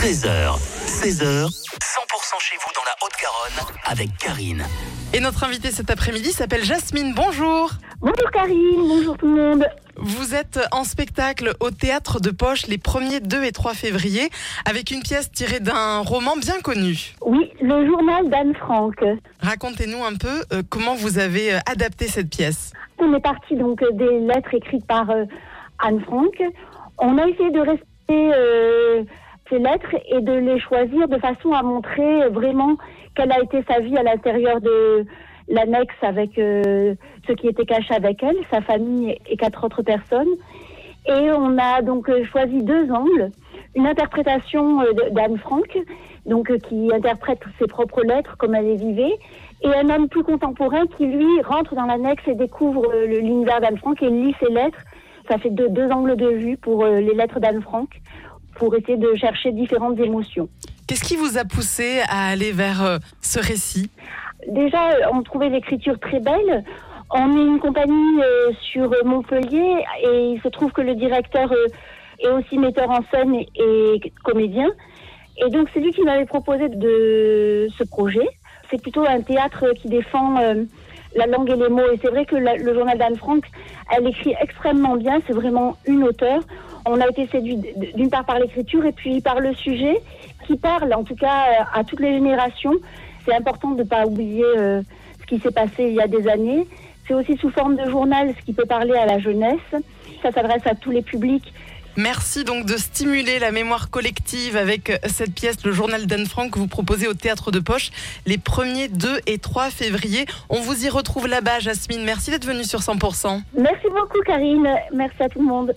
13h, 16h, 100% chez vous dans la Haute-Garonne avec Karine. Et notre invitée cet après-midi s'appelle Jasmine. Bonjour. Bonjour Karine, bonjour tout le monde. Vous êtes en spectacle au théâtre de Poche les 1er, 2 et 3 février avec une pièce tirée d'un roman bien connu. Oui, le journal d'Anne Frank. Racontez-nous un peu euh, comment vous avez euh, adapté cette pièce. On est parti donc euh, des lettres écrites par euh, Anne Frank. On a essayé de respecter euh, ces lettres et de les choisir de façon à montrer vraiment quelle a été sa vie à l'intérieur de l'annexe avec euh, ce qui était caché avec elle, sa famille et quatre autres personnes. Et on a donc euh, choisi deux angles. Une interprétation euh, d'Anne Frank, donc qui interprète ses propres lettres comme elle les vivait, et un homme plus contemporain qui lui rentre dans l'annexe et découvre l'univers d'Anne Frank et lit ses lettres. Ça fait deux, deux angles de vue pour les lettres d'Anne Frank, pour essayer de chercher différentes émotions. Qu'est-ce qui vous a poussé à aller vers euh, ce récit? Déjà, euh, on trouvait l'écriture très belle. On est une compagnie euh, sur Montpellier et il se trouve que le directeur euh, est aussi metteur en scène et, et comédien. Et donc, c'est lui qui m'avait proposé de ce projet. C'est plutôt un théâtre qui défend euh, la langue et les mots. Et c'est vrai que la- le journal d'Anne Frank, elle écrit extrêmement bien. C'est vraiment une auteure. On a été séduit d'une part par l'écriture et puis par le sujet qui parle, en tout cas, euh, à toutes les générations. C'est important de ne pas oublier euh, ce qui s'est passé il y a des années. C'est aussi sous forme de journal, ce qui peut parler à la jeunesse. Ça s'adresse à tous les publics. Merci donc de stimuler la mémoire collective avec euh, cette pièce, le journal d'Anne Frank, que vous proposez au théâtre de Poche les 1er, 2 et 3 février. On vous y retrouve là-bas, Jasmine. Merci d'être venue sur 100%. Merci beaucoup, Karine. Merci à tout le monde.